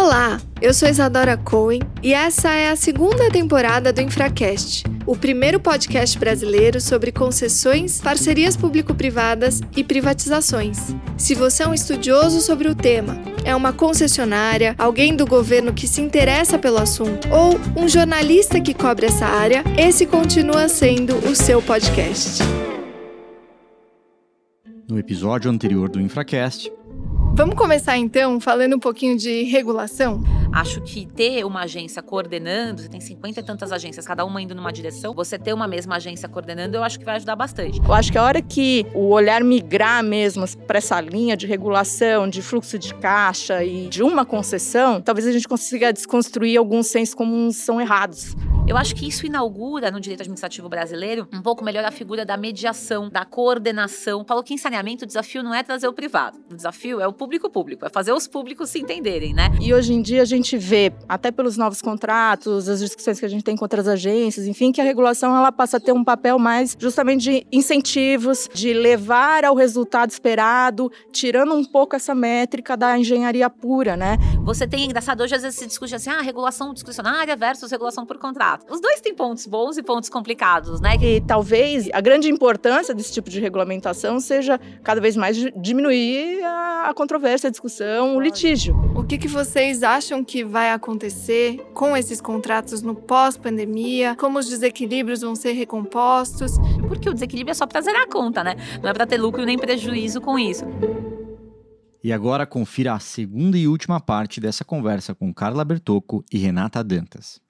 Olá, eu sou Isadora Cohen e essa é a segunda temporada do Infracast, o primeiro podcast brasileiro sobre concessões, parcerias público-privadas e privatizações. Se você é um estudioso sobre o tema, é uma concessionária, alguém do governo que se interessa pelo assunto ou um jornalista que cobre essa área, esse continua sendo o seu podcast. No episódio anterior do Infracast, Vamos começar então falando um pouquinho de regulação? Acho que ter uma agência coordenando, você tem 50 e tantas agências, cada uma indo numa direção, você ter uma mesma agência coordenando, eu acho que vai ajudar bastante. Eu acho que a hora que o olhar migrar mesmo para essa linha de regulação, de fluxo de caixa e de uma concessão, talvez a gente consiga desconstruir alguns sensos comuns são errados. Eu acho que isso inaugura no direito administrativo brasileiro um pouco melhor a figura da mediação, da coordenação. Falou que em saneamento o desafio não é trazer o privado, o desafio é o público-público, é fazer os públicos se entenderem, né? E hoje em dia a gente vê, até pelos novos contratos, as discussões que a gente tem com outras agências, enfim, que a regulação ela passa a ter um papel mais justamente de incentivos, de levar ao resultado esperado, tirando um pouco essa métrica da engenharia pura, né? Você tem, engraçado, hoje às vezes se discute assim, ah, regulação discricionária versus regulação por contrato. Os dois têm pontos bons e pontos complicados, né? E talvez a grande importância desse tipo de regulamentação seja cada vez mais diminuir a, controvérsia, a discussão, o litígio. O que, que vocês acham que vai acontecer com esses contratos no pós-pandemia? Como os desequilíbrios vão ser recompostos? Porque o desequilíbrio é só para zerar a conta, né? Não é para ter lucro nem prejuízo com isso. E agora confira a segunda e última parte dessa conversa com Carla Bertocco e Renata Dantas.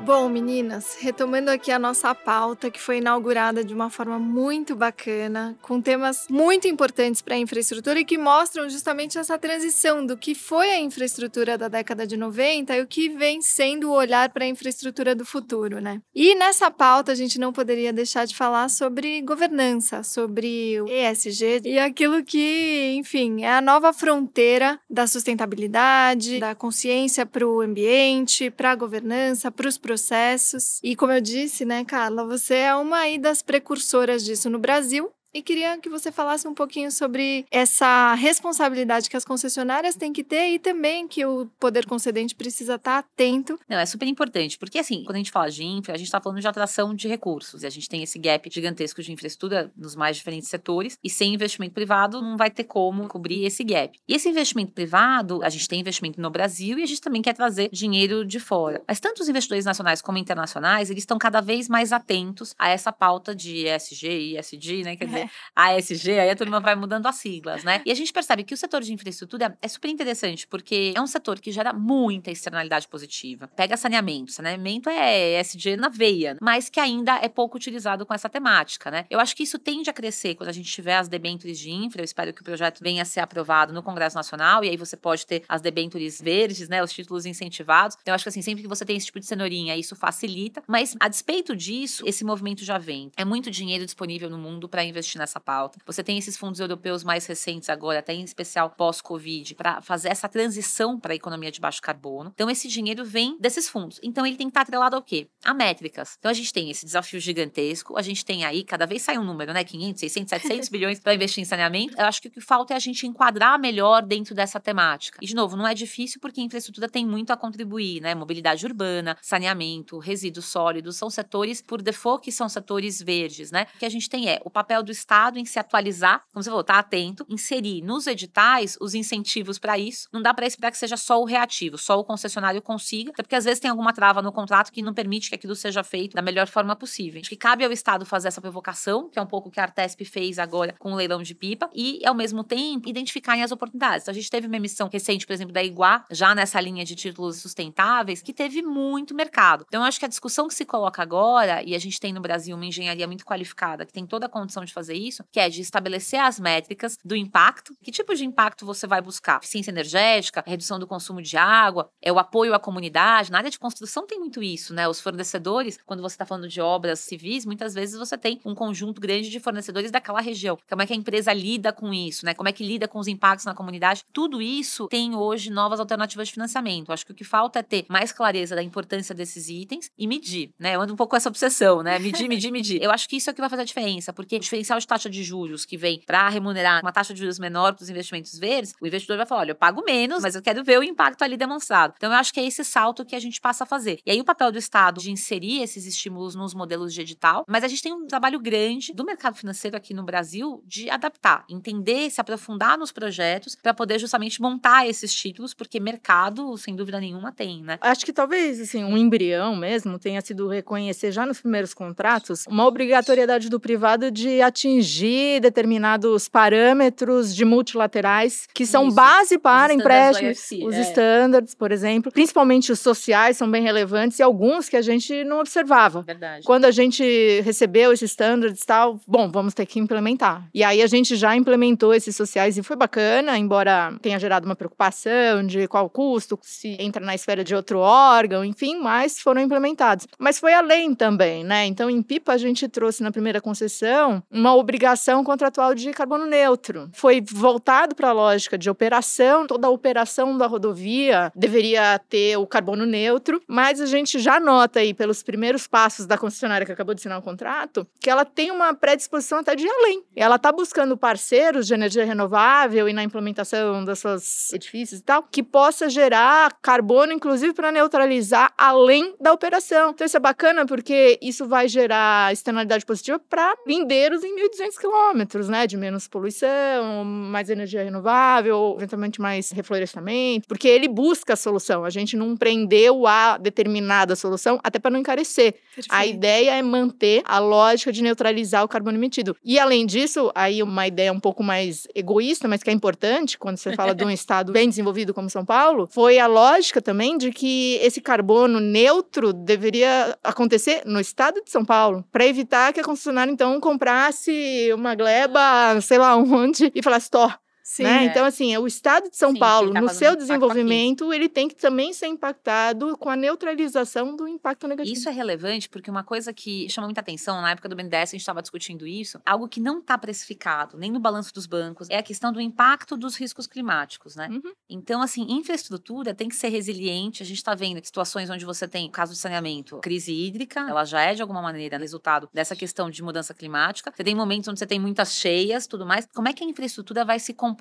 Bom, meninas, retomando aqui a nossa pauta, que foi inaugurada de uma forma muito bacana, com temas muito importantes para a infraestrutura e que mostram justamente essa transição do que foi a infraestrutura da década de 90 e o que vem sendo o olhar para a infraestrutura do futuro, né? E nessa pauta a gente não poderia deixar de falar sobre governança, sobre o ESG e aquilo que, enfim, é a nova fronteira da sustentabilidade, da consciência para o ambiente, para a governança, para os processos. E como eu disse, né, Carla, você é uma aí das precursoras disso no Brasil e queria que você falasse um pouquinho sobre essa responsabilidade que as concessionárias têm que ter e também que o poder concedente precisa estar atento. Não, é super importante, porque assim, quando a gente fala de infra, a gente está falando de atração de recursos e a gente tem esse gap gigantesco de infraestrutura nos mais diferentes setores e sem investimento privado não vai ter como cobrir esse gap. E esse investimento privado, a gente tem investimento no Brasil e a gente também quer trazer dinheiro de fora. Mas tanto os investidores nacionais como internacionais, eles estão cada vez mais atentos a essa pauta de ESG, ESG, né? Quer dizer, ASG, aí a turma vai mudando as siglas, né? E a gente percebe que o setor de infraestrutura é super interessante, porque é um setor que gera muita externalidade positiva. Pega saneamento, saneamento é ESG na veia, mas que ainda é pouco utilizado com essa temática, né? Eu acho que isso tende a crescer quando a gente tiver as debêntures de infra, eu espero que o projeto venha a ser aprovado no Congresso Nacional, e aí você pode ter as debêntures verdes, né, os títulos incentivados. Então, eu acho que assim, sempre que você tem esse tipo de cenourinha, isso facilita, mas a despeito disso, esse movimento já vem. É muito dinheiro disponível no mundo para investir nessa pauta. Você tem esses fundos europeus mais recentes agora, até em especial pós-Covid, para fazer essa transição para a economia de baixo carbono. Então, esse dinheiro vem desses fundos. Então, ele tem que estar atrelado ao quê? A métricas. Então, a gente tem esse desafio gigantesco, a gente tem aí, cada vez sai um número, né? 500, 600, 700 bilhões para investir em saneamento. Eu acho que o que falta é a gente enquadrar melhor dentro dessa temática. E, de novo, não é difícil porque a infraestrutura tem muito a contribuir, né? Mobilidade urbana, saneamento, resíduos sólidos, são setores, por default, que são setores verdes, né? O que a gente tem é o papel do Estado em se atualizar, como você falou, estar tá atento, inserir nos editais os incentivos para isso. Não dá para esperar que seja só o reativo, só o concessionário consiga, até porque às vezes tem alguma trava no contrato que não permite que aquilo seja feito da melhor forma possível. Acho que cabe ao Estado fazer essa provocação, que é um pouco o que a Artesp fez agora com o leilão de pipa, e ao mesmo tempo identificarem as oportunidades. Então, a gente teve uma emissão recente, por exemplo, da Iguá, já nessa linha de títulos sustentáveis, que teve muito mercado. Então, eu acho que a discussão que se coloca agora, e a gente tem no Brasil uma engenharia muito qualificada, que tem toda a condição de fazer fazer isso, que é de estabelecer as métricas do impacto. Que tipo de impacto você vai buscar? Eficiência energética, redução do consumo de água, é o apoio à comunidade. Na área de construção tem muito isso, né? Os fornecedores, quando você está falando de obras civis, muitas vezes você tem um conjunto grande de fornecedores daquela região. Como é que a empresa lida com isso, né? Como é que lida com os impactos na comunidade? Tudo isso tem hoje novas alternativas de financiamento. Acho que o que falta é ter mais clareza da importância desses itens e medir, né? Eu ando um pouco com essa obsessão, né? Medir, medir, medir. Eu acho que isso é o que vai fazer a diferença, porque o diferencial diferencial de taxa de juros que vem para remunerar uma taxa de juros menor para os investimentos verdes, o investidor vai falar: olha, eu pago menos, mas eu quero ver o impacto ali demonstrado. Então, eu acho que é esse salto que a gente passa a fazer. E aí, o papel do Estado de inserir esses estímulos nos modelos de edital, mas a gente tem um trabalho grande do mercado financeiro aqui no Brasil de adaptar, entender, se aprofundar nos projetos para poder justamente montar esses títulos, porque mercado, sem dúvida nenhuma, tem, né? Acho que talvez, assim, um embrião mesmo tenha sido reconhecer já nos primeiros contratos uma obrigatoriedade do privado de atingir determinados parâmetros de multilaterais que são Isso. base para Os empréstimos, os é. standards, por exemplo, principalmente os sociais são bem relevantes e alguns que a gente não observava. Verdade. Quando a gente recebeu esses standards e tal, bom, vamos ter que implementar. E aí a gente já implementou esses sociais e foi bacana, embora tenha gerado uma preocupação de qual custo, se entra na esfera de outro órgão, enfim, mas foram implementados. Mas foi além também, né? Então, em PIPA, a gente trouxe na primeira concessão uma obrigação contratual de carbono neutro. Foi voltado para a lógica de operação, toda a operação da rodovia deveria ter o carbono neutro, mas a gente já nota aí pelos primeiros passos da concessionária que acabou de assinar o contrato que ela tem uma predisposição até de ir além. Ela está buscando parceiros de energia renovável e na implementação das suas edifícios e tal, que possa gerar carbono, inclusive para neutralizar além da operação. Então isso é bacana porque isso vai gerar externalidade positiva para lindeiros em 1.200 quilômetros, né? De menos poluição, mais energia renovável, eventualmente mais reflorestamento, porque ele busca a solução. A gente não prendeu a determinada solução até para não encarecer. A Perfeito. ideia é manter a lógica de neutralizar o carbono emitido. E além disso, aí uma ideia um pouco mais egoísta, mas que é importante quando você fala de um estado bem desenvolvido como São Paulo, foi a lógica também de que esse carbono neutro deveria acontecer no estado de São Paulo, para evitar que a concessionária então comprasse uma gleba, sei lá onde, e falasse, Tó, Sim. né? É. Então, assim, o Estado de São Sim, Paulo, tá no seu desenvolvimento, ele tem que também ser impactado com a neutralização do impacto negativo. Isso é relevante porque uma coisa que chama muita atenção, na época do BNDES a gente estava discutindo isso, algo que não está precificado, nem no balanço dos bancos, é a questão do impacto dos riscos climáticos, né? Uhum. Então, assim, infraestrutura tem que ser resiliente. A gente está vendo situações onde você tem, caso de saneamento, crise hídrica, ela já é de alguma maneira resultado dessa questão de mudança climática. Você tem momentos onde você tem muitas cheias, tudo mais. Como é que a infraestrutura vai se comportar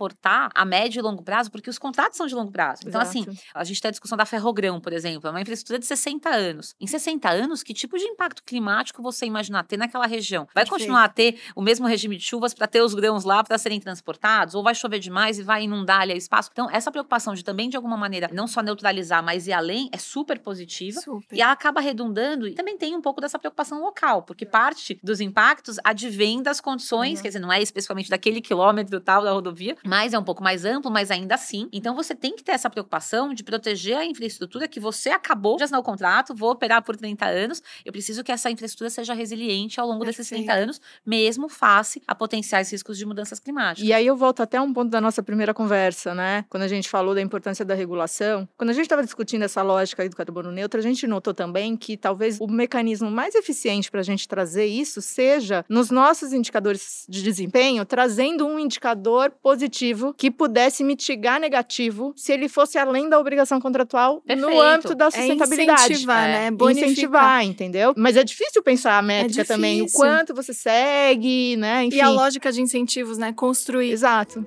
a médio e longo prazo? Porque os contratos são de longo prazo. Então, assim, Exato. a gente tem a discussão da Ferrogrão, por exemplo, é uma infraestrutura de 60 anos. Em 60 anos, que tipo de impacto climático você imaginar ter naquela região? Vai Perfeito. continuar a ter o mesmo regime de chuvas para ter os grãos lá para serem transportados? Ou vai chover demais e vai inundar ali o espaço? Então, essa preocupação de também, de alguma maneira, não só neutralizar, mas ir além, é super positiva. Super. E ela acaba redundando e também tem um pouco dessa preocupação local, porque parte dos impactos advém das condições, Uhum. quer dizer, não é especificamente daquele quilômetro tal da rodovia, mas é um pouco mais amplo, mas ainda assim. Então você tem que ter essa preocupação de proteger a infraestrutura que você acabou de assinar o contrato, vou operar por 30 anos, eu preciso que essa infraestrutura seja resiliente ao longo desses 30 Perfeito. anos, mesmo face a potenciais riscos de mudanças climáticas. E aí eu volto até um ponto da nossa primeira conversa, né? Quando a gente falou da importância da regulação. Quando a gente estava discutindo essa lógica do carbono neutro, a gente notou também que talvez o mecanismo mais eficiente para a gente trazer isso seja nos nossos indicadores de desempenho, trazendo um indicador positivo que pudesse mitigar negativo se ele fosse além da obrigação contratual no Perfeito. âmbito da É sustentabilidade. incentivar, É. né? Bonificar. Incentivar, entendeu? Mas é difícil pensar a métrica também, o quanto você segue, né? Enfim. E a lógica de incentivos, né? Construir. Exato.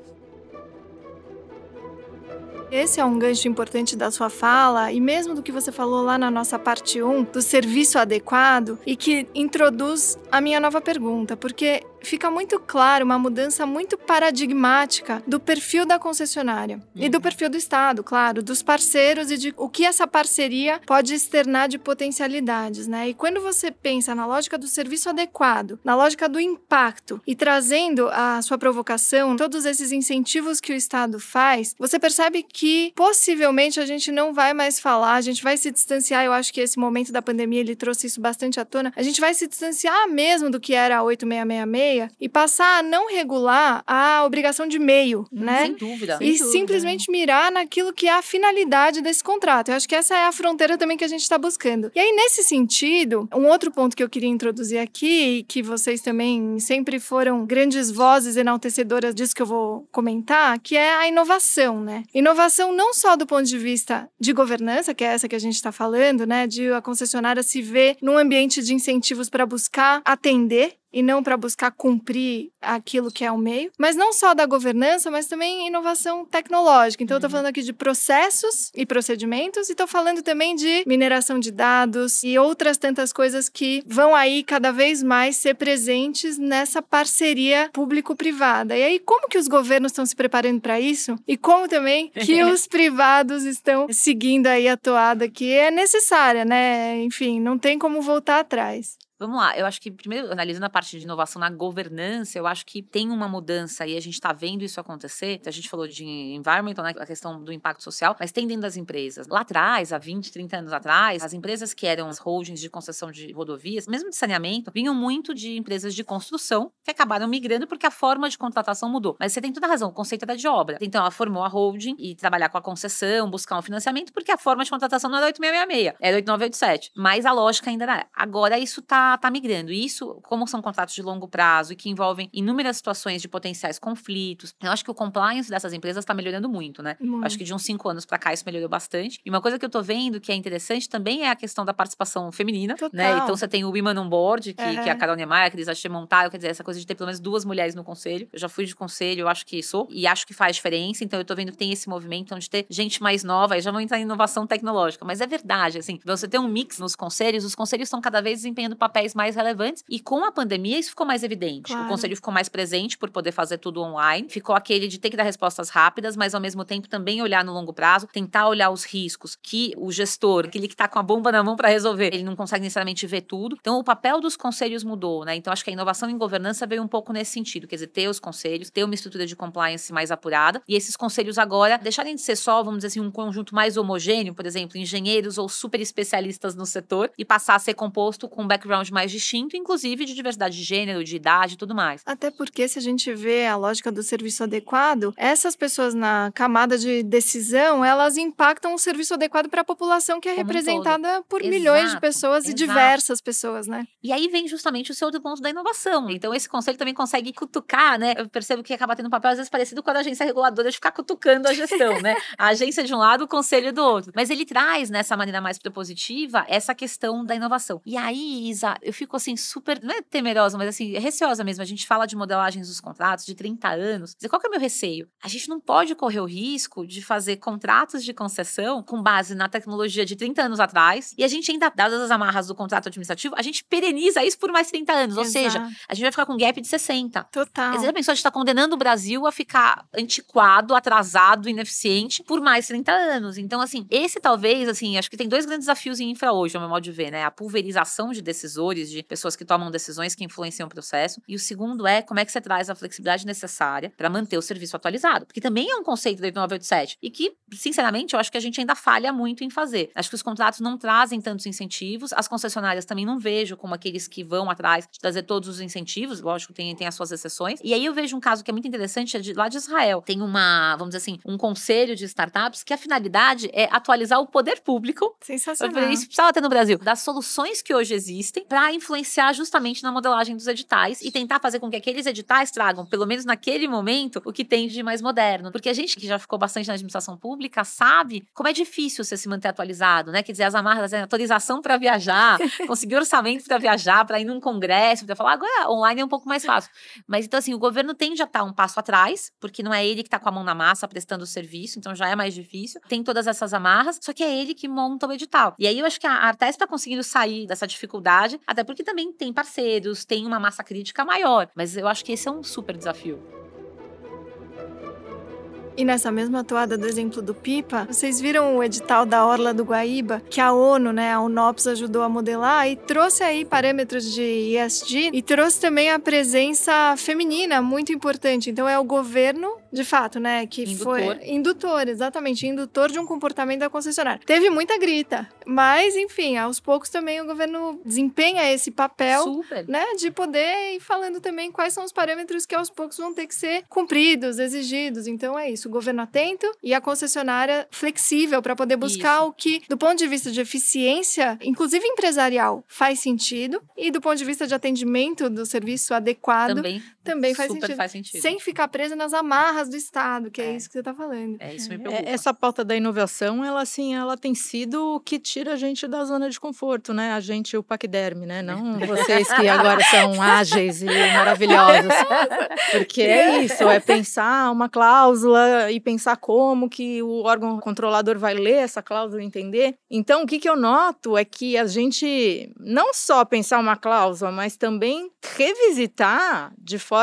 Esse é um gancho importante da sua fala e mesmo do que você falou lá na nossa parte 1, do serviço adequado, e que introduz a minha nova pergunta, porque fica muito claro uma mudança muito paradigmática do perfil da concessionária e do perfil do Estado, claro, dos parceiros e de o que essa parceria pode externar de potencialidades, né? E quando você pensa na lógica do serviço adequado, na lógica do impacto e trazendo a sua provocação, todos esses incentivos que o Estado faz, você percebe que possivelmente a gente não vai mais falar, a gente vai se distanciar. Eu acho que esse momento da pandemia ele trouxe isso bastante à tona. A gente vai se distanciar mesmo do que era a 8666 e passar a não regular a obrigação de meio, né? Sem dúvida. Sem e dúvida. simplesmente mirar naquilo que é a finalidade desse contrato. Eu acho que essa é a fronteira também que a gente está buscando. E aí, nesse sentido, um outro ponto que eu queria introduzir aqui, e que vocês também sempre foram grandes vozes enaltecedoras disso que eu vou comentar, que é a inovação, né? Inovação não só do ponto de vista de governança, que é essa que a gente está falando, né? De a concessionária se ver num ambiente de incentivos para buscar atender e não para buscar cumprir aquilo que é o meio. Mas não só da governança, mas também inovação tecnológica. Então, eu estou uhum. falando aqui de processos e procedimentos, e estou falando também de mineração de dados e outras tantas coisas que vão aí cada vez mais ser presentes nessa parceria público-privada. E aí, como que os governos estão se preparando para isso? E como também que os privados estão seguindo aí a toada que é necessária, né? Enfim, não tem como voltar atrás. Vamos lá, eu acho que, primeiro, analisando a parte de inovação na governança, eu acho que tem uma mudança e a gente está vendo isso acontecer. A gente falou de environmental, né, a questão do impacto social, mas tem dentro das empresas. Lá atrás, há 20, 30 anos atrás, as empresas que eram as holdings de concessão de rodovias, mesmo de saneamento, vinham muito de empresas de construção que acabaram migrando porque a forma de contratação mudou. Mas você tem toda a razão, o conceito era de obra. Então, ela formou a holding e trabalhar com a concessão, buscar um financiamento, porque a forma de contratação não era 8666, era 8987. Mas a lógica ainda era. Agora, isso está tá, migrando. E isso, como são contratos de longo prazo e que envolvem inúmeras situações de potenciais conflitos, eu acho que o compliance dessas empresas está melhorando muito, né? Muito. Acho que de uns cinco anos para cá isso melhorou bastante. E uma coisa que eu tô vendo que é interessante também é a questão da participação feminina, né? Total. né? Então você tem o Women on Board, que, que é a Carol Niemeyer, que eles acham montaram, quer dizer, essa coisa de ter pelo menos duas mulheres no conselho. Eu já fui de conselho, eu acho que sou, e acho que faz diferença. Então eu tô vendo que tem esse movimento onde ter gente mais nova, aí já vão entrar em inovação tecnológica. Mas é verdade, assim, você tem um mix nos conselhos, os conselhos estão cada vez desempenhando papéis mais relevantes. E com a pandemia, isso ficou mais evidente. Claro. O conselho ficou mais presente por poder fazer tudo online. Ficou aquele de ter que dar respostas rápidas, mas ao mesmo tempo também olhar no longo prazo, tentar olhar os riscos que o gestor, aquele que está com a bomba na mão para resolver, ele não consegue necessariamente ver tudo. Então, o papel dos conselhos mudou, né? Então, acho que a inovação em governança veio um pouco nesse sentido, quer dizer, ter os conselhos, ter uma estrutura de compliance mais apurada e esses conselhos agora deixarem de ser só, vamos dizer assim, um conjunto mais homogêneo, por exemplo, engenheiros ou super especialistas no setor e passar a ser composto com um background mais distinto, inclusive de diversidade de gênero, de idade e tudo mais. Até porque, se a gente vê a lógica do serviço adequado, essas pessoas na camada de decisão, elas impactam o serviço adequado para a população que é Como representada um por exato, milhões de pessoas exato. e diversas pessoas, né? E aí vem justamente o seu outro ponto da inovação. Então, esse conselho também consegue cutucar, né? Eu percebo que acaba tendo um papel, às vezes, parecido com a agência reguladora de ficar cutucando a gestão, né? A agência de um lado, o conselho do outro. Mas ele traz, nessa maneira mais propositiva, essa questão da inovação. E aí, Isa, eu fico assim, super não é temerosa, mas assim, é receosa mesmo. A gente fala de modelagens dos contratos de 30 anos. Dizer, qual que é o meu receio? A gente não pode correr o risco de fazer contratos de concessão com base na tecnologia de 30 anos atrás e a gente ainda, dadas as amarras do contrato administrativo, a gente pereniza isso por mais 30 anos. Exato. Ou seja, a gente vai ficar com um gap de 60. Total. Já pensou, a gente está condenando o Brasil a ficar antiquado, atrasado, ineficiente por mais 30 anos. Então, assim, esse talvez, assim, acho que tem dois grandes desafios em infra hoje, ao meu modo de ver, né? A pulverização de de pessoas que tomam decisões que influenciam o processo. E o segundo é como é que você traz a flexibilidade necessária para manter o serviço atualizado. Porque também é um conceito da 8987 e que, sinceramente, eu acho que a gente ainda falha muito em fazer. Acho que os contratos não trazem tantos incentivos, as concessionárias também não vejo como aqueles que vão atrás de trazer todos os incentivos, lógico, tem, tem as suas exceções. E aí eu vejo um caso que é muito interessante, é de, lá de Israel. Tem uma, vamos dizer assim, um conselho de startups que a finalidade é atualizar o poder público. Sensacional. Isso precisava ter no Brasil. Das soluções que hoje existem para influenciar justamente na modelagem dos editais e tentar fazer com que aqueles editais tragam, pelo menos naquele momento, o que tem de mais moderno. Porque a gente que já ficou bastante na administração pública sabe como é difícil você se manter atualizado, né? Quer dizer, as amarras, a autorização para viajar, conseguir orçamento para viajar, para ir num congresso, para falar, agora online é um pouco mais fácil. Mas então, assim, o governo tende a estar tá um passo atrás, porque não é ele que está com a mão na massa prestando o serviço, então já é mais difícil. Tem todas essas amarras, só que é ele que monta o edital. E aí eu acho que a Artes está conseguindo sair dessa dificuldade, até porque também tem parceiros, tem uma massa crítica maior. Mas eu acho que esse é um super desafio. E nessa mesma toada do exemplo do Pipa, vocês viram o edital da Orla do Guaíba, que a ONU, né, a UNOPS ajudou a modelar e trouxe aí parâmetros de ESG e trouxe também a presença feminina muito importante. Então é o governo de fato, né? Que indutor. foi indutor, exatamente, indutor de um comportamento da concessionária. Teve muita grita, mas enfim, aos poucos também o governo desempenha esse papel, Super. né? De poder ir falando também quais são os parâmetros que aos poucos vão ter que ser cumpridos, exigidos. Então é isso, o governo atento e a concessionária flexível para poder buscar isso. o que, do ponto de vista de eficiência, inclusive empresarial, faz sentido e do ponto de vista de atendimento do serviço adequado, também, também faz Super sentido. faz sentido. Sem ficar presa nas amarras do Estado, que é, É. isso que você está falando. É, isso me É, preocupa. Essa pauta da inovação, ela assim, ela tem sido o que tira a gente da zona de conforto, né? A gente, o paquiderme, né? Não vocês que agora são ágeis e maravilhosos. Porque é isso, é pensar uma cláusula e pensar como que o órgão controlador vai ler essa cláusula e entender. Então, o que, que eu noto é que a gente não só pensar uma cláusula, mas também revisitar de forma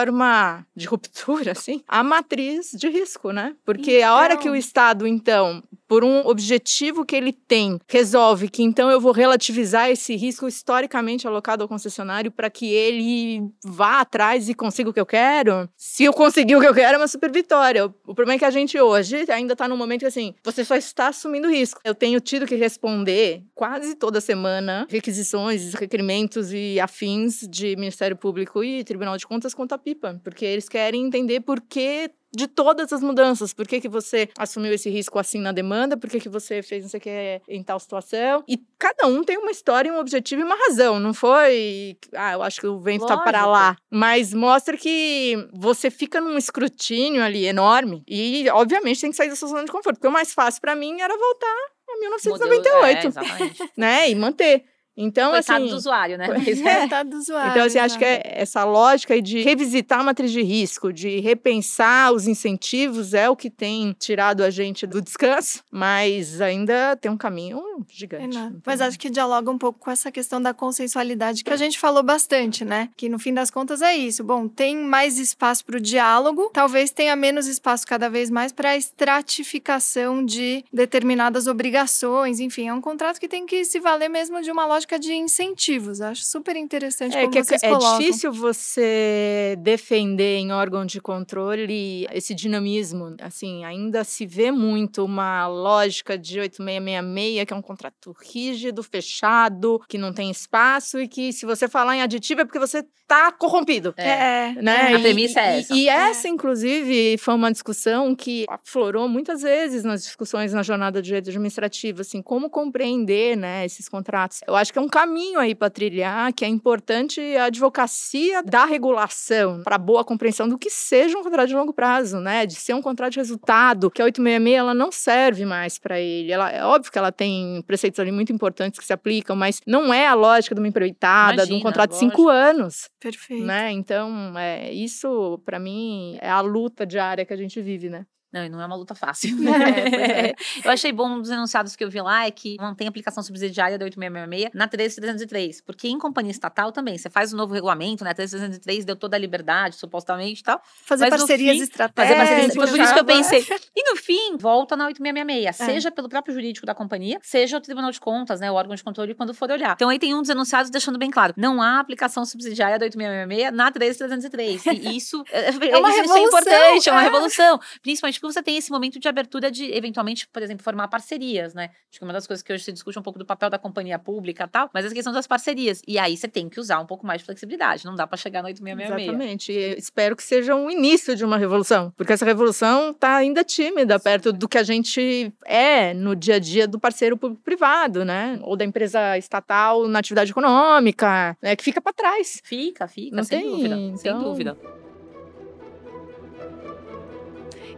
de ruptura, assim, a matriz de risco, né? Porque a hora que o Então. Estado, então, por um objetivo que ele tem, resolve que então eu vou relativizar esse risco historicamente alocado ao concessionário para que ele vá atrás e consiga o que eu quero. Se eu conseguir o que eu quero, é uma super vitória. O problema é que a gente hoje ainda está num momento que assim, você só está assumindo risco. Eu tenho tido que responder quase toda semana requisições, requerimentos e afins de Ministério Público e Tribunal de Contas contra a pipa, porque eles querem entender por que de todas as mudanças. Por que, que você assumiu esse risco assim na demanda? Por que, que você fez não sei o que em tal situação? E cada um tem uma história, um objetivo e uma razão. Não foi, ah, eu acho que o vento tá para Lógico. lá. Mas mostra que você fica num escrutínio ali enorme. E, obviamente, tem que sair da sua zona de conforto. Porque o mais fácil para mim era voltar a Modelo- 1998, É, exatamente. né? E manter. Então, Coitado assim. do usuário, né? Mas- é. Coitado do usuário. Então, assim, acho que é essa lógica de revisitar a matriz de risco, de repensar os incentivos, é o que tem tirado a gente do descanso, mas ainda tem um caminho gigante. Enorme. Não Mas tem- acho que dialoga um pouco com essa questão da consensualidade que a gente falou bastante, né? Que no fim das contas é isso. Bom, tem mais espaço para o diálogo, talvez tenha menos espaço cada vez mais para a estratificação de determinadas obrigações. Enfim, é um contrato que tem que se valer mesmo de uma lógica de incentivos. Acho super interessante É como que é, vocês é colocam. difícil você defender em órgão de controle esse dinamismo. Assim, ainda se vê muito uma lógica de 8666, que é um contrato rígido, fechado, que não tem espaço e que se você falar em aditivo é porque você tá corrompido. É, né? A E- premissa é e- essa. E, essa, inclusive, foi uma discussão que aflorou muitas vezes nas discussões na jornada de direito administrativo, assim, como compreender, né, esses contratos. Eu acho que é um caminho aí para trilhar, que é importante a advocacia da regulação para boa compreensão do que seja um contrato de longo prazo, né, de ser um contrato de resultado, que a 866 ela não serve mais para ele. Ela é óbvio que ela tem preceitos ali muito importantes que se aplicam, mas não é a lógica de uma empreitada, de um Imagina, contrato de cinco anos perfeito. né? Então, é, isso para mim é a luta diária que a gente vive, né? Não, e não é uma luta fácil. É, é. Eu achei bom um dos enunciados que eu vi lá é que mantém a aplicação subsidiária da 8666 na 13303. Porque em companhia estatal também, você faz o novo regulamento, né? 13303 deu toda a liberdade, supostamente e tal. Fazer parcerias fim, estratégicas. Fazer parceria. Foi por isso que eu pensei. E no fim, volta na 8666, É. seja pelo próprio jurídico da companhia, seja o Tribunal de Contas, né? O órgão de controle, quando for olhar. Então aí tem um dos enunciados deixando bem claro: não há aplicação subsidiária da 8666 na 13303. E isso é, uma isso revolução, é importante, é uma é. revolução. Principalmente porque você tem esse momento de abertura de, eventualmente, por exemplo, formar parcerias, né? Acho que uma das coisas que hoje se discute um pouco do papel da companhia pública e tal, mas a questão das parcerias. E aí você tem que usar um pouco mais de flexibilidade. Não dá pra chegar no 8666. Exatamente. E espero que seja um início de uma revolução, porque essa revolução está ainda tímida perto do que a gente é no dia a dia do parceiro público-privado, né? Ou da empresa estatal na atividade econômica, né? Que fica para trás. Fica, fica, Não sem tem, dúvida. Sem então- dúvida.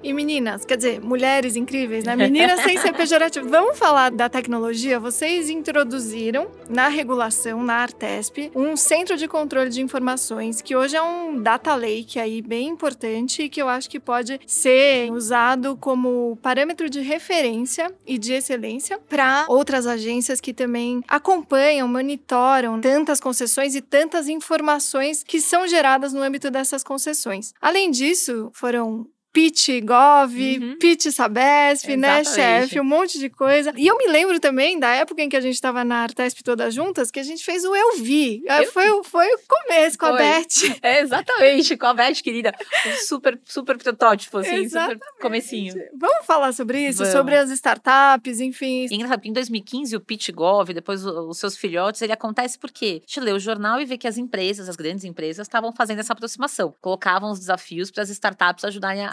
E meninas, quer dizer, mulheres incríveis, né? Meninas sem ser pejorativo. Vamos falar da tecnologia? Vocês introduziram na regulação, na Artesp, um centro de controle de informações, que hoje é um data lake aí bem importante e que eu acho que pode ser usado como parâmetro de referência e de excelência para outras agências que também acompanham, monitoram tantas concessões e tantas informações que são geradas no âmbito dessas concessões. Além disso, foram Pitch Gov, Uhum. Pitch Sabesp, né, chefe, um monte de coisa. E eu me lembro também da época em que a gente estava na Artesp todas juntas, que a gente fez o Eu Vi. Ah, Eu Foi, o- foi o começo com a Foi. Beth. É, exatamente, com a Beth, querida. Um super, super protótipo, assim, Exatamente. super comecinho. Vamos falar sobre isso? Vamos. Sobre as startups, enfim. E engraçado, em 2015 o PitGov, depois o- os seus filhotes, ele acontece porque a gente lê o jornal e vê que as empresas, as grandes empresas, estavam fazendo essa aproximação. Colocavam os desafios para as startups ajudarem a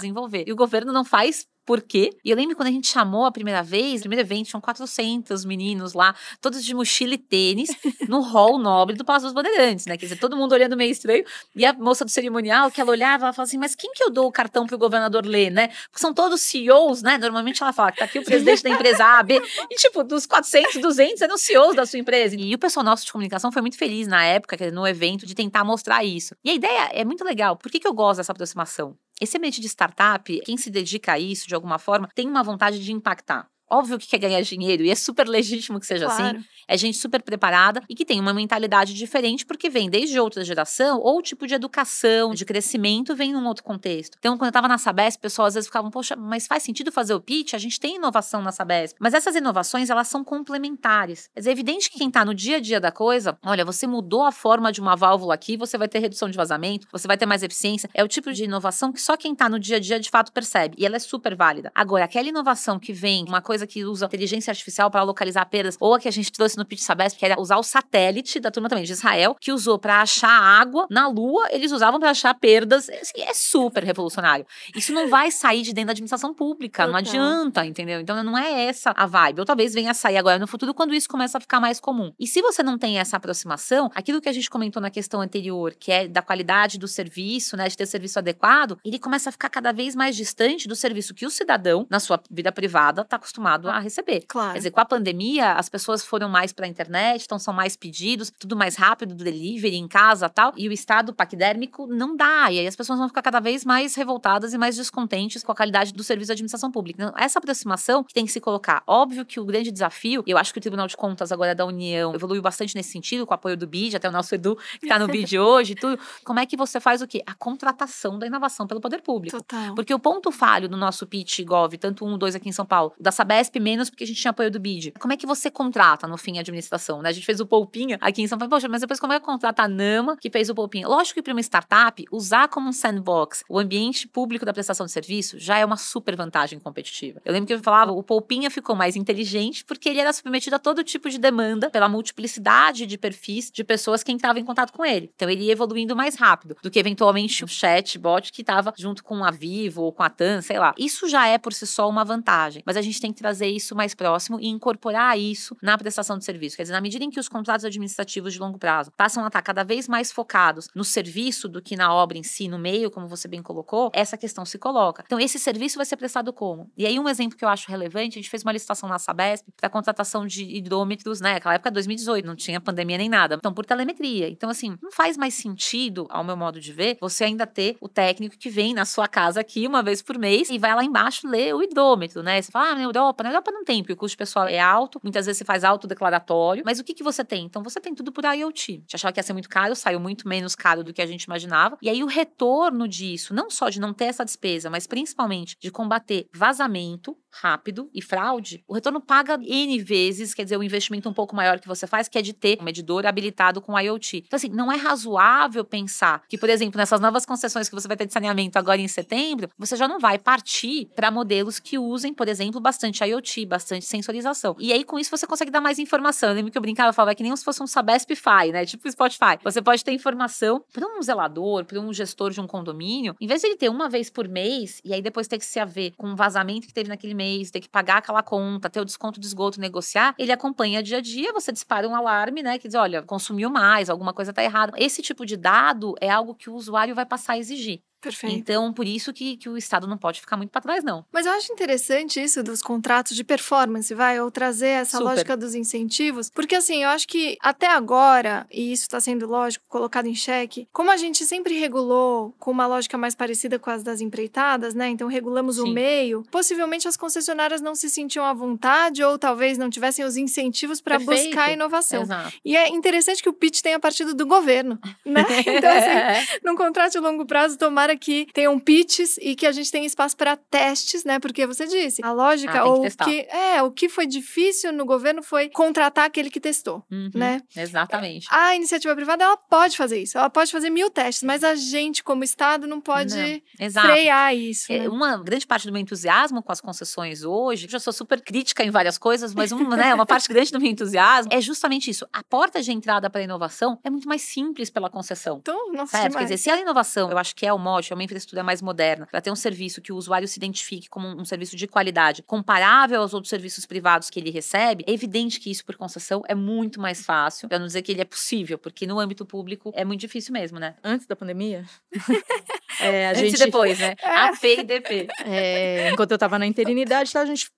E o governo não faz por quê. E eu lembro quando a gente chamou a primeira vez, o primeiro evento, tinham 400 meninos lá, todos de mochila e tênis, no hall nobre do Palácio dos Bandeirantes, né? Quer dizer, todo mundo olhando meio estranho. E a moça do cerimonial, que ela olhava, ela falava assim, mas quem que eu dou o cartão pro governador ler, né? Porque são todos CEOs, né? Normalmente ela fala que tá aqui o presidente da empresa A, B. E tipo, dos 400, 200 eram CEOs da sua empresa. E o pessoal nosso de comunicação foi muito feliz na época, no evento, de tentar mostrar isso. E a ideia é muito legal. Por que, que eu gosto dessa aproximação? Esse ambiente de startup, quem se dedica a isso de alguma forma, tem uma vontade de impactar óbvio que quer ganhar dinheiro e é super legítimo que seja assim. Claro. assim. É gente super preparada e que tem uma mentalidade diferente porque vem desde outra geração ou o tipo de educação, de crescimento vem num outro contexto. Então, quando eu tava na Sabesp, o pessoal às vezes ficavam, poxa, mas faz sentido fazer o pitch? A gente tem inovação na Sabesp. Mas essas inovações, elas são complementares. É evidente que quem tá no dia a dia da coisa, olha, você mudou a forma de uma válvula aqui, você vai ter redução de vazamento, você vai ter mais eficiência. É o tipo de inovação que só quem tá no dia a dia de fato percebe. E ela é super válida. Agora, aquela inovação que vem, uma coisa que usa inteligência artificial para localizar perdas, ou a que a gente trouxe no pitch Sabesp, que era usar o satélite da turma também de Israel, que usou para achar água na Lua, eles usavam para achar perdas. Assim, é super revolucionário. Isso não vai sair de dentro da administração pública, não adianta, entendeu? Então não é essa a vibe. Ou talvez venha a sair agora no futuro quando isso começa a ficar mais comum. E se você não tem essa aproximação, aquilo que a gente comentou na questão anterior, que é da qualidade do serviço, né, de ter serviço adequado, ele começa a ficar cada vez mais distante do serviço que o cidadão, na sua vida privada, está acostumado a receber. Claro. Quer dizer, com a pandemia, as pessoas foram mais para a internet, então são mais pedidos, tudo mais rápido, do delivery, em casa tal. E o estado paquidérmico não dá. E aí as pessoas vão ficar cada vez mais revoltadas e mais descontentes com a qualidade do serviço da administração pública. Então, essa aproximação que tem que se colocar. Óbvio que o grande desafio, eu acho que o Tribunal de Contas agora da União evoluiu bastante nesse sentido, com o apoio do BID, até o nosso Edu, que está no BID hoje, tudo. Como é que você faz o quê? A contratação da inovação pelo poder público. Total. Porque o ponto falho no nosso pitch Gov, tanto um, dois aqui em São Paulo, da Sabesp menos porque a gente tinha apoio do BID. Como é que você contrata, no fim, a administração, né? A gente fez o Poupinha aqui em São Paulo. Poxa, mas depois como é que contrata a Nama, que fez o Poupinha? Lógico que para uma startup, usar como um sandbox o ambiente público da prestação de serviço já é uma super vantagem competitiva. Eu lembro que eu falava, o Poupinha ficou mais inteligente porque ele era submetido a todo tipo de demanda pela multiplicidade de perfis de pessoas que entravam em contato com ele. Então ele ia evoluindo mais rápido do que eventualmente o chatbot que estava junto com a Vivo ou com a TAN, sei lá. Isso já é por si só uma vantagem, mas a gente tem que trazer isso mais próximo e incorporar isso na prestação de serviço. Quer dizer, na medida em que os contratos administrativos de longo prazo passam a estar cada vez mais focados no serviço do que na obra em si, no meio, como você bem colocou, essa questão se coloca. Então, esse serviço vai ser prestado como? E aí, um exemplo que eu acho relevante, a gente fez uma licitação na Sabesp para contratação de hidrômetros, né? Aquela época, 2018, não tinha pandemia nem nada. Então, por telemetria. Então, assim, não faz mais sentido, ao meu modo de ver, você ainda ter o técnico que vem na sua casa aqui uma vez por mês e vai lá embaixo ler o hidrômetro, né? Você fala, ah, na Europa, na Europa não tem, porque o custo pessoal é alto, muitas vezes você faz autodeclaratório, mas o que, que você tem? Então, você tem tudo por IoT. A gente achava que ia ser muito caro, saiu muito menos caro do que a gente imaginava. E aí, o retorno disso, não só de não ter essa despesa, mas principalmente de combater vazamento rápido e fraude, o retorno paga N vezes, quer dizer, o investimento um pouco maior que você faz, que é de ter um medidor habilitado com IoT. Então, assim, não é razoável pensar que, por exemplo, nessas novas concessões que você vai ter de saneamento agora em setembro, você já não vai partir para modelos que usem, por exemplo, bastante IoT, bastante sensorização. E aí, com isso, você consegue dar mais informação. Eu lembro que eu brincava, eu falava, é que nem se fosse um Sabespify, né? Tipo Spotify. Você pode ter informação para um zelador, para um gestor de um condomínio, em vez de ele ter uma vez por mês, e aí depois ter que se haver com um vazamento que teve naquele mês, ter que pagar aquela conta, ter o desconto de esgoto, negociar, ele acompanha dia a dia, você dispara um alarme, né? Que diz, olha, consumiu mais, alguma coisa tá errada. Esse tipo de dado é algo que o usuário vai passar a exigir. Perfeito. Então, por isso que, que o Estado não pode ficar muito para trás, não. Mas eu acho interessante isso dos contratos de performance, vai? Ou trazer essa Super. lógica dos incentivos. Porque, assim, eu acho que até agora, e isso está sendo lógico, colocado em xeque, como a gente sempre regulou com uma lógica mais parecida com as das empreitadas, né? Então, regulamos o Sim. meio, possivelmente as concessionárias não se sentiam à vontade ou talvez não tivessem os incentivos para buscar inovação. Exato. E é interessante que o pitch tenha partido do governo, né? Então, assim, num contrato de longo prazo, tomara que tenham pitches e que a gente tenha espaço para testes, né? Porque você disse, a lógica, Ah, que ou testar. que é, o que foi difícil no governo foi contratar aquele que testou, Uhum, né? Exatamente. A iniciativa privada, ela pode fazer isso, ela pode fazer mil testes, mas a gente, como Estado, não pode Não, frear isso. É, né? Uma grande parte do meu entusiasmo com as concessões hoje, eu já sou super crítica em várias coisas, mas uma, né, uma parte grande do meu entusiasmo é justamente isso. A porta de entrada para a inovação é muito mais simples pela concessão. Então, nossa, Certo? Quer dizer, se a inovação, eu acho que é o é uma infraestrutura mais moderna, para ter um serviço que o usuário se identifique como um, serviço de qualidade comparável aos outros serviços privados que ele recebe, é evidente que isso por concessão é muito mais fácil, para não dizer que ele é possível, porque no âmbito público é muito difícil mesmo, né? Antes da pandemia, é, a Antes gente e depois, né? AP e DP. É, enquanto eu estava na interinidade, tá, a gente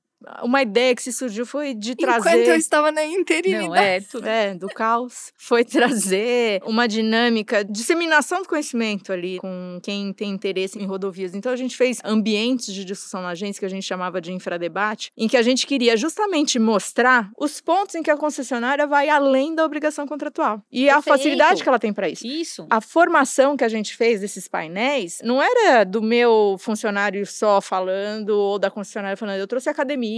uma ideia que se surgiu foi de trazer. Enquanto eu estava na interinidade. Não, é tudo. É, do caos. Foi trazer uma dinâmica, disseminação do conhecimento ali com quem tem interesse em rodovias. Então a gente fez ambientes de discussão na agência que a gente chamava de infradebate, em que a gente queria justamente mostrar os pontos em que a concessionária vai além da obrigação contratual e a Perfeito. facilidade que ela tem para isso. Isso. A formação que a gente fez desses painéis não era do meu funcionário só falando ou da concessionária falando. Eu trouxe academia,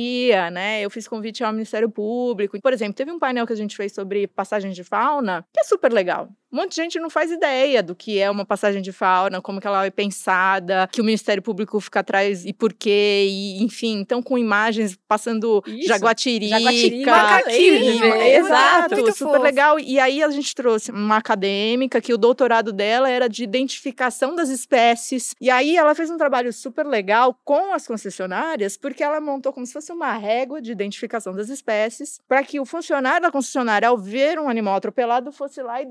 né? Eu fiz convite ao Ministério Público. Por exemplo, teve um painel que a gente fez sobre passagens de fauna, que é super legal. Um monte de gente não faz ideia do que é uma passagem de fauna, como que ela é pensada, que o Ministério Público fica atrás e por quê, e enfim, então com imagens passando Isso. jaguatirica, Jaguatirica, macaquinho, e- é exato, super fofo. legal. E aí a gente trouxe uma acadêmica que o doutorado dela era de identificação das espécies. E aí ela fez um trabalho super legal com as concessionárias, porque ela montou como se fosse uma régua de identificação das espécies, para que o funcionário da concessionária, ao ver um animal atropelado, fosse lá e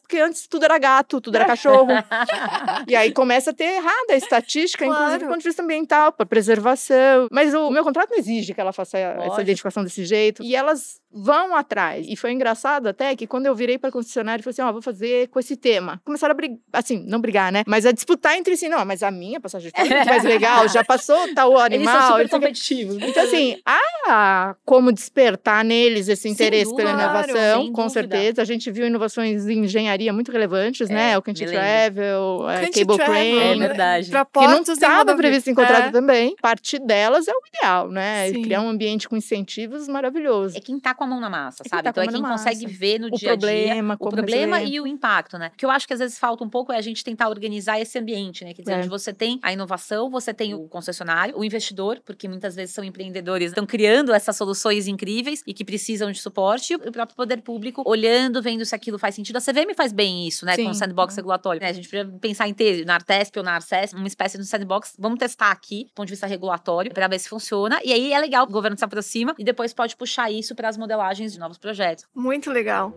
porque antes tudo era gato, tudo era cachorro. E aí começa a ter errada a estatística, inclusive Claro. do ponto de vista ambiental, para preservação. Mas o meu contrato não exige que ela faça essa identificação desse jeito. E elas vão atrás. E foi engraçado até que quando eu virei para concessionária e falei assim: ó, vou fazer com esse tema. Começaram a brigar, assim, não brigar, né? Mas a disputar entre si. Não, mas a minha passagem foi muito mais legal, já passou tal Eles animal. são super não sei o quê. competitivos. Então, assim, há como despertar neles esse interesse pela dúvida, inovação, com dúvida. certeza. A gente viu inovações em engenharia muito relevantes, É, né? O Canty. Travel, é, Cable travel, Crane. É verdade. Que não estava previsto em contrato É. também. Parte delas é o ideal, né? Sim. Criar um ambiente com incentivos maravilhoso. É quem tá com a mão na massa, É sabe? tá então é quem consegue massa. ver no O dia a dia problema, o problema resolver. e o impacto, né? O que eu acho que às vezes falta um pouco é a gente tentar organizar esse ambiente, né? Quer dizer, É. onde você tem a inovação, você tem o concessionário, o investidor, porque muitas vezes são empreendedores, estão criando essas soluções incríveis e que precisam de suporte, e o próprio poder público olhando, vendo se aquilo faz sentido. A CVM faz bem isso, né? Com Sim. o sandbox regulatório. né? A gente precisa pensar em ter na Artesp ou na Arces uma espécie de sandbox. Vamos testar aqui, do ponto de vista regulatório, para ver se funciona. E aí é legal, o governo se aproxima e depois pode puxar isso para as modelagens de novos projetos. Muito legal.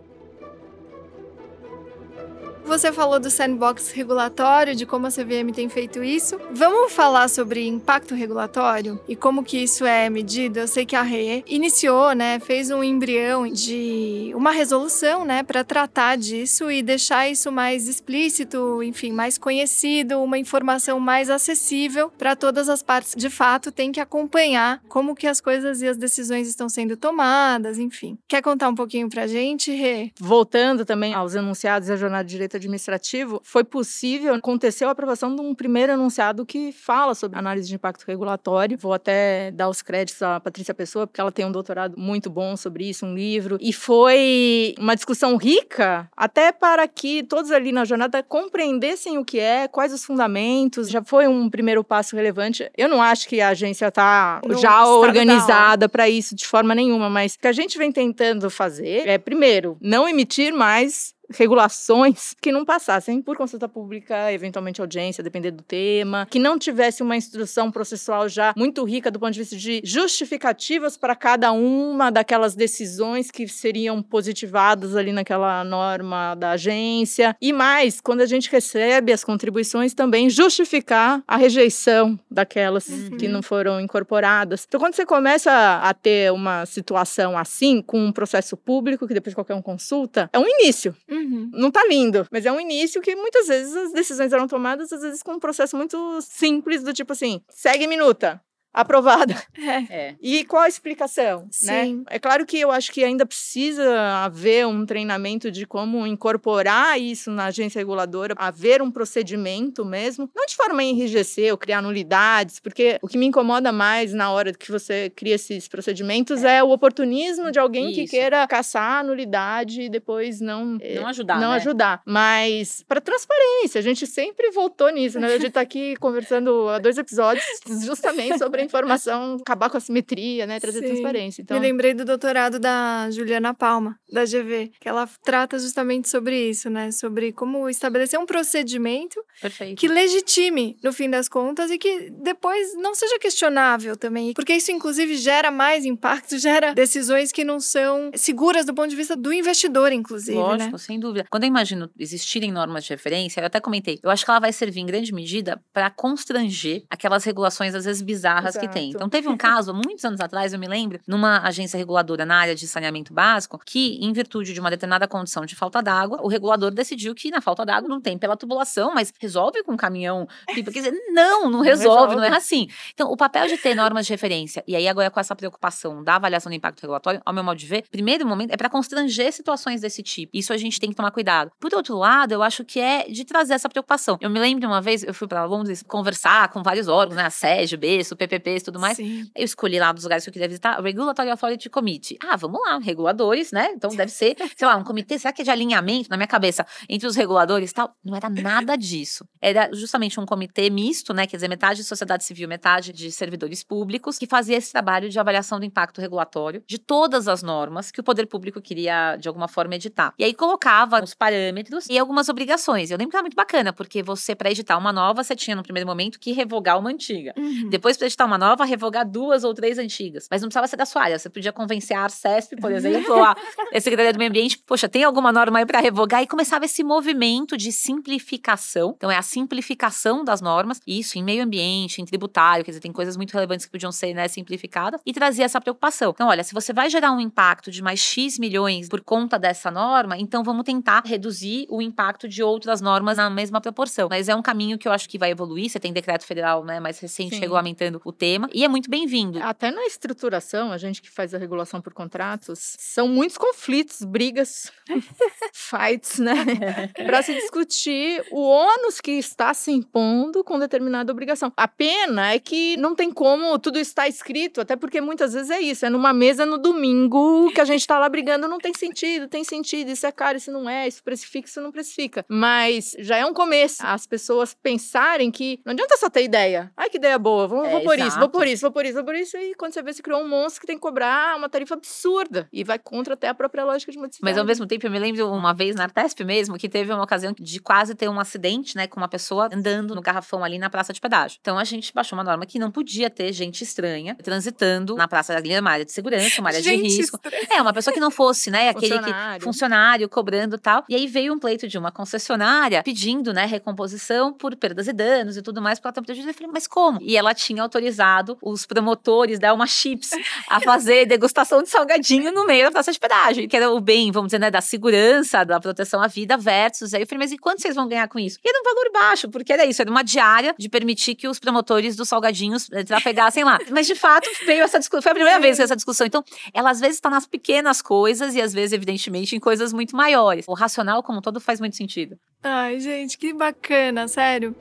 Você falou do sandbox regulatório, de como a CVM tem feito isso. Vamos falar sobre impacto regulatório e como que isso é medido? Eu sei que a RE iniciou, né, fez um embrião de uma resolução, né, para tratar disso e deixar isso mais explícito, enfim, mais conhecido, uma informação mais acessível para todas as partes. De fato, tem que acompanhar como que as coisas e as decisões estão sendo tomadas, enfim. Quer contar um pouquinho pra gente, Rê? Voltando também aos enunciados da jornada de direito administrativo, foi possível, aconteceu a aprovação de um primeiro enunciado que fala sobre análise de impacto regulatório. Vou até dar os créditos à Patrícia Pessoa, porque ela tem um doutorado muito bom sobre isso, um livro. E foi uma discussão rica, até para que todos ali na jornada compreendessem o que é, quais os fundamentos. Já foi um primeiro passo relevante. Eu não acho que a agência está No já organizada para isso de forma nenhuma, mas o que a gente vem tentando fazer é, primeiro, não emitir mais regulações que não passassem por consulta pública, eventualmente audiência, dependendo do tema, que não tivesse uma instrução processual já muito rica do ponto de vista de justificativas para cada uma daquelas decisões que seriam positivadas ali naquela norma da agência. E mais, quando a gente recebe as contribuições, também justificar a rejeição daquelas Uhum. que não foram incorporadas. Então, quando você começa a ter uma situação assim, com um processo público, que depois qualquer um consulta, é um início. Uhum. Não tá lindo, mas é um início que muitas vezes as decisões eram tomadas, às vezes com um processo muito simples, do tipo assim, segue minuta. Aprovada. É. E qual a explicação? Né? Sim. É claro que eu acho que ainda precisa haver um treinamento de como incorporar isso na agência reguladora, haver um procedimento mesmo, não de forma a enrijecer ou criar nulidades, porque o que me incomoda mais na hora que você cria esses procedimentos é, o oportunismo de alguém que Isso. queira caçar a nulidade e depois não eh, Não ajudar, não né? ajudar. Mas para transparência, a gente sempre voltou nisso, né? A gente tá aqui conversando há dois episódios justamente sobre informação, acabar com a simetria, né? Trazer Sim. transparência. Então, Me lembrei do doutorado da Juliana Palma, da GV, que ela trata justamente sobre isso, né? Sobre como estabelecer um procedimento Perfeito. que legitime, no fim das contas, e que depois não seja questionável também. Porque isso, inclusive, gera mais impacto, gera decisões que não são seguras do ponto de vista do investidor, inclusive, Lógico, né? sem dúvida. Quando eu imagino existirem normas de referência, eu até comentei, eu acho que ela vai servir em grande medida para constranger aquelas regulações, às vezes, bizarras que tem. Exato. Então, teve um caso, há muitos anos atrás, eu me lembro, numa agência reguladora na área de saneamento básico, que, em virtude de uma determinada condição de falta d'água, o regulador decidiu que na falta d'água não tem pela tubulação, mas resolve com um caminhão. Tipo, quer dizer, não, não resolve, não é assim. Então, o papel de ter normas de referência, e aí agora com essa preocupação da avaliação do impacto regulatório, ao meu modo de ver, primeiro momento é para constranger situações desse tipo. Isso a gente tem que tomar cuidado. Por outro lado, eu acho que é de trazer essa preocupação. Eu me lembro uma vez, eu fui para Londres conversar com vários órgãos, né, a SEG, o BESO, e tudo mais. Sim. Eu escolhi lá dos lugares que eu queria visitar, Regulatory Authority Committee. Ah, vamos lá, reguladores, né? Então deve ser, sei lá, um comitê, será que é de alinhamento na minha cabeça entre os reguladores e tal? Não era nada disso. Era justamente um comitê misto, né? Quer dizer, metade de sociedade civil, metade de servidores públicos, que fazia esse trabalho de avaliação do impacto regulatório de todas as normas que o poder público queria, de alguma forma, editar. E aí colocava os parâmetros e algumas obrigações. Eu lembro que era muito bacana, porque você, para editar uma nova, você tinha no primeiro momento que revogar uma antiga. Uhum. Depois, para editar uma nova, revogar duas ou três antigas. Mas não precisava ser da sua área. Você podia convencer a Arcesp, por exemplo, a a Secretaria do Meio Ambiente, poxa, tem alguma norma aí para revogar? E começava esse movimento de simplificação. Então, é a simplificação das normas, isso em meio ambiente, em tributário, quer dizer, tem coisas muito relevantes que podiam ser né, simplificadas, e trazia essa preocupação. Então, olha, se você vai gerar um impacto de mais X milhões por conta dessa norma, então vamos tentar reduzir o impacto de outras normas na mesma proporção. Mas é um caminho que eu acho que vai evoluir. Você tem decreto federal né, mais recente Sim. regulamentando o tema, e é muito bem-vindo. Até na estruturação, a gente que faz a regulação por contratos, são muitos conflitos, brigas, fights, né? Para se discutir o ônus que está se impondo com determinada obrigação. A pena é que não tem como tudo está escrito, até porque muitas vezes é isso, é numa mesa no domingo que a gente está lá brigando, não tem sentido, tem sentido, isso é caro, isso não é, isso precifica, isso não precifica. Mas já é um começo as pessoas pensarem que não adianta só ter ideia. Ai, que ideia boa, vou, É, vou por isso, vou por isso, vou por isso, vou por isso. E quando você vê, se criou um monstro que tem que cobrar uma tarifa absurda e vai contra até a própria lógica de modificação. Mas ao mesmo tempo, eu me lembro uma vez na Artesp mesmo, que teve uma ocasião de quase ter um acidente, né, com uma pessoa andando no garrafão ali na praça de pedágio. Então a gente baixou uma norma que não podia ter gente estranha transitando na praça ali, uma área de segurança, uma área de risco. estranha. É, uma pessoa que não fosse, né, aquele que Funcionário. funcionário cobrando tal. E aí veio um pleito de uma concessionária pedindo, né, recomposição por perdas e danos e tudo mais para protegido. Eu falei, mas como? E ela tinha autorizado os promotores da Uma Chips a fazer degustação de salgadinho no meio da praça de pedágio, que era o bem, vamos dizer, né, da segurança, da proteção à vida versus. Aí eu falei, mas e quanto vocês vão ganhar com isso? E era um valor baixo, porque era isso, era uma diária de permitir que os promotores dos salgadinhos eh, trafegassem lá. Mas de fato veio essa discussão, foi a primeira vez que essa discussão. Então, ela às vezes está nas pequenas coisas e às vezes, evidentemente, em coisas muito maiores. O racional como um todo faz muito sentido. Ai, gente, que bacana, sério.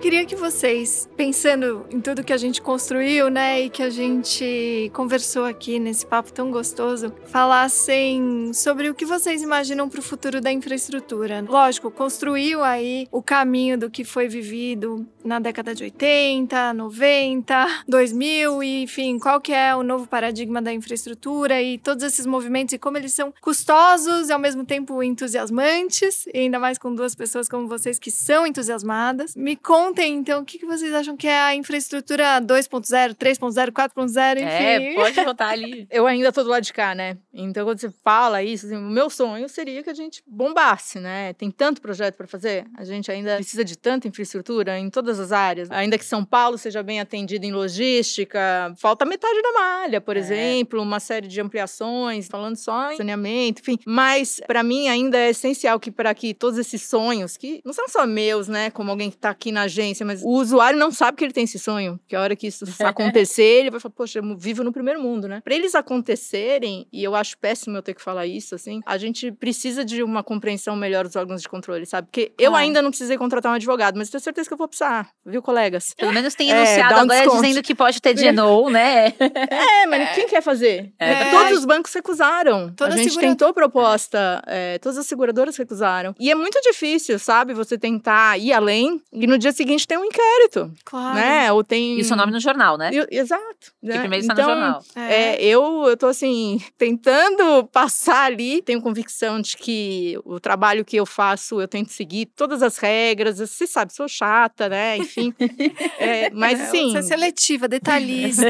Queria que vocês, pensando em tudo que a gente construiu, né, e que a gente conversou aqui nesse papo tão gostoso, falassem sobre o que vocês imaginam para o futuro da infraestrutura. Lógico, construiu aí o caminho do que foi vivido na década de 80, 90, 2000, e, enfim, qual que é o novo paradigma da infraestrutura e todos esses movimentos e como eles são custosos e ao mesmo tempo entusiasmantes, e ainda mais com duas pessoas como vocês que são entusiasmadas. Me contem, então, o que que vocês acham que é a infraestrutura 2.0, 3.0, 4.0, enfim. É, pode botar ali. Eu ainda tô do lado de cá, né? Então, quando você fala isso, assim, o meu sonho seria que a gente bombasse, né? Tem tanto projeto para fazer, a gente ainda precisa de tanta infraestrutura em todas as áreas. Ainda que São Paulo seja bem atendido em logística, falta metade da malha, por É. exemplo, uma série de ampliações, falando só em saneamento, enfim. Mas, para mim, ainda é essencial que para que todos esses sonhos, que não são só meus, né? Como alguém que tá aqui na agência, mas o usuário não sabe que ele tem esse sonho. Que a hora que isso acontecer, ele vai falar, poxa, eu vivo no primeiro mundo, né? Para eles acontecerem, e eu acho péssimo eu ter que falar isso, assim, a gente precisa de uma compreensão melhor dos órgãos de controle, sabe? Porque eu ainda não precisei contratar um advogado, mas tenho certeza que eu vou precisar, viu, colegas? Pelo menos tem É, enunciado dá um agora desconto. dizendo que pode ter GNO, né? É, mas quem quer fazer? É. Todos os bancos recusaram. Toda a gente segura- tentou proposta, é, todas as seguradoras recusaram. E é muito difícil, sabe? Você tentar ir além e no dia seguinte tem um inquérito, Claro. né? Ou tem... E o seu nome no jornal, né? E- Exato. Que né? primeiro está então, no jornal. É, eu, eu tô assim, tentando passar ali, tenho convicção de que o trabalho que eu faço, eu tento seguir todas as regras, você sabe, sou chata, né? Enfim. É, mas É, assim. Você é seletiva, detalhista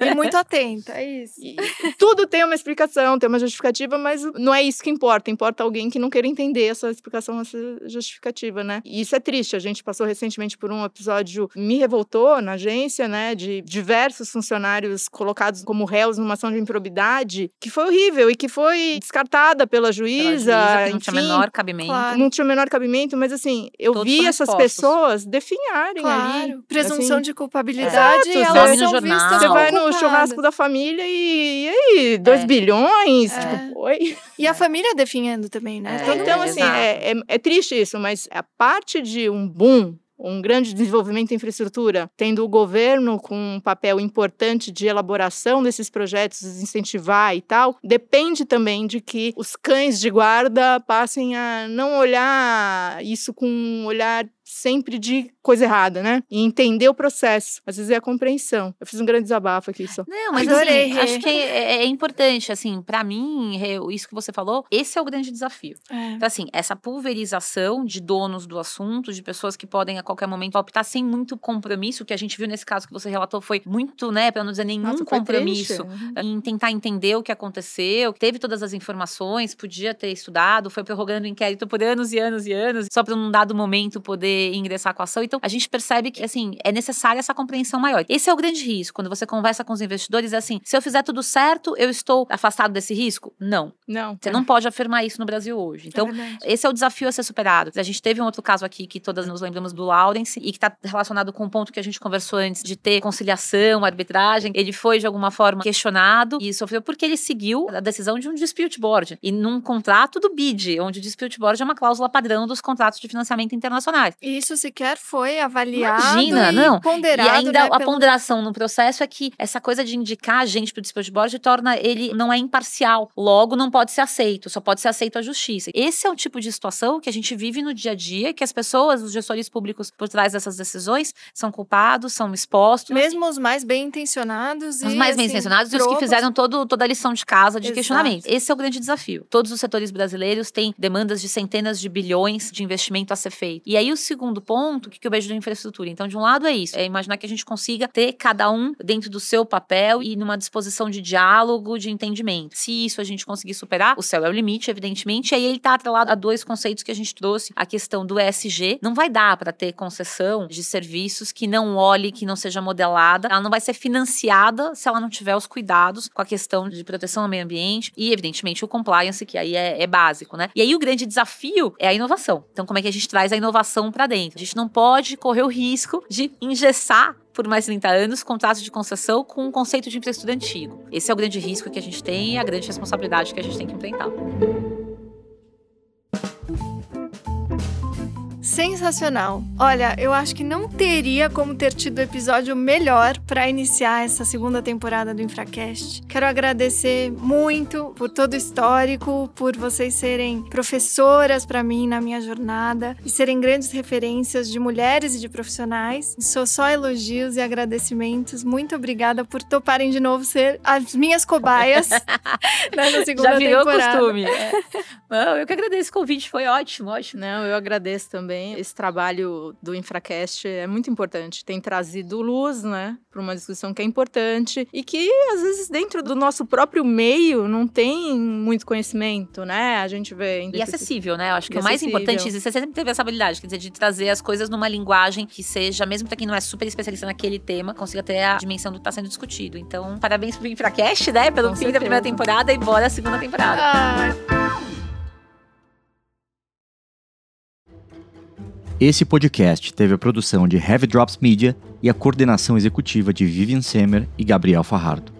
e muito atenta. É isso. E- Tudo tem uma explicação, tem uma justificativa, mas não é isso que importa. Importa alguém que não queira entender essa explicação, essa justificativa, né? E isso é triste. A gente passou recentemente por um episódio, me revoltou na agência, né? De diversos funcionários colocados como réus numa ação de improbidade, que foi horrível e que foi descartada pela Pela juíza. juíza, que não tinha enfim, menor cabimento. Claro. não tinha o menor cabimento, mas assim, eu Todos vi essas expostos. pessoas definharem ali. Claro. Presunção assim. de culpabilidade e elas Nome no são jornal. vistas Você vai no culpadas. churrasco da família e, e aí, 2 É. bilhões? É. Tipo, oi? E a família definhando também, né? É, Então, assim, é, é, é triste isso, mas a parte de um boom, um grande desenvolvimento de infraestrutura, tendo o governo com um papel importante de elaboração desses projetos, incentivar e tal, depende também de que os cães de guarda passem a não olhar isso com um olhar sempre de coisa errada, né? E entender o processo. Às vezes é a compreensão. Eu fiz um grande desabafo aqui só. Não, mas Adorei, assim, acho que é, é importante, assim, pra mim, isso que você falou, esse é o grande desafio. É. Então, assim, essa pulverização de donos do assunto, de pessoas que podem a qualquer momento optar sem muito compromisso, o que a gente viu nesse caso que você relatou foi muito, né, pra não dizer nenhum Nossa, compromisso triste. em tentar entender o que aconteceu, teve todas as informações, podia ter estudado, foi prorrogando o inquérito por anos e anos e anos, só para num dado momento poder ingressar com a ação. Então, a gente percebe que, assim, é necessária essa compreensão maior. Esse é o grande risco. Quando você conversa com os investidores, é assim, se eu fizer tudo certo, eu estou afastado desse risco? Não. Não. Você não pode afirmar isso no Brasil hoje. Então, é esse é o desafio a ser superado. A gente teve um outro caso aqui que todas nos lembramos do Lawrence e que está relacionado com o ponto que a gente conversou antes de ter conciliação, arbitragem. Ele foi de alguma forma questionado e sofreu porque ele seguiu a decisão de um dispute board e num contrato do BID, onde o dispute board é uma cláusula padrão dos contratos de financiamento internacionais. Isso sequer foi avaliado Imagina, e não. ponderado, e ainda né, a pelo- ponderação no processo é que essa coisa de indicar a gente para o dispute board torna ele não é imparcial. Logo, não pode ser aceito, só pode ser aceito à justiça. Esse é o tipo de situação que a gente vive no dia a dia, que as pessoas, os gestores públicos por trás dessas decisões, são culpados, são expostos. Mesmo os mais bem intencionados e Os mais bem assim, intencionados e os que fizeram todo, toda a lição de casa de Exato. questionamento. Esse é o grande desafio. Todos os setores brasileiros têm demandas de centenas de bilhões de investimento a ser feito. E aí, o segundo ponto, o que eu vejo da infraestrutura? Então, de um lado é isso, é imaginar que a gente consiga ter cada um dentro do seu papel e numa disposição de diálogo, de entendimento. Se isso a gente conseguir superar, o céu é o limite, evidentemente, e aí ele está atrelado a dois conceitos que a gente trouxe, a questão do ESG. Não vai dar para ter concessão de serviços que não olhe, que não seja modelada, ela não vai ser financiada se ela não tiver os cuidados com a questão de proteção ao meio ambiente e, evidentemente, o compliance, que aí é, é básico, né? E aí o grande desafio é a inovação. Então, como é que a gente traz a inovação para dentro? A gente não pode correr o risco de engessar por mais 30 anos contratos de concessão com um conceito de infraestrutura antigo. Esse é o grande risco que a gente tem e a grande responsabilidade que a gente tem que enfrentar. Sensacional. Olha, eu acho que não teria como ter tido episódio melhor para iniciar essa segunda temporada do Infracast. Quero agradecer muito por todo o histórico, por vocês serem professoras para mim na minha jornada e serem grandes referências de mulheres e de profissionais. Sou só elogios e agradecimentos. Muito obrigada por toparem de novo ser as minhas cobaias nessa segunda Já virou temporada. costume. É. Não, eu que agradeço o convite, foi ótimo, ótimo. Não, eu agradeço também. Esse trabalho do Infracast é muito importante. Tem trazido luz, né, para uma discussão que é importante e que às vezes dentro do nosso próprio meio não tem muito conhecimento, né? A gente vê E acessível, né? Eu acho que E o mais acessível. importante, você sempre teve essa habilidade, quer dizer, de trazer as coisas numa linguagem que seja, mesmo pra quem não é super especialista naquele tema, consiga ter a dimensão do que tá sendo discutido. Então, parabéns pro Infracast, né? Pelo Com fim da primeira certeza. temporada e bora a segunda temporada. Ai, Esse podcast teve a produção de Heavy Drops Media e a coordenação executiva de Vivian Semer e Gabriel Farrardo.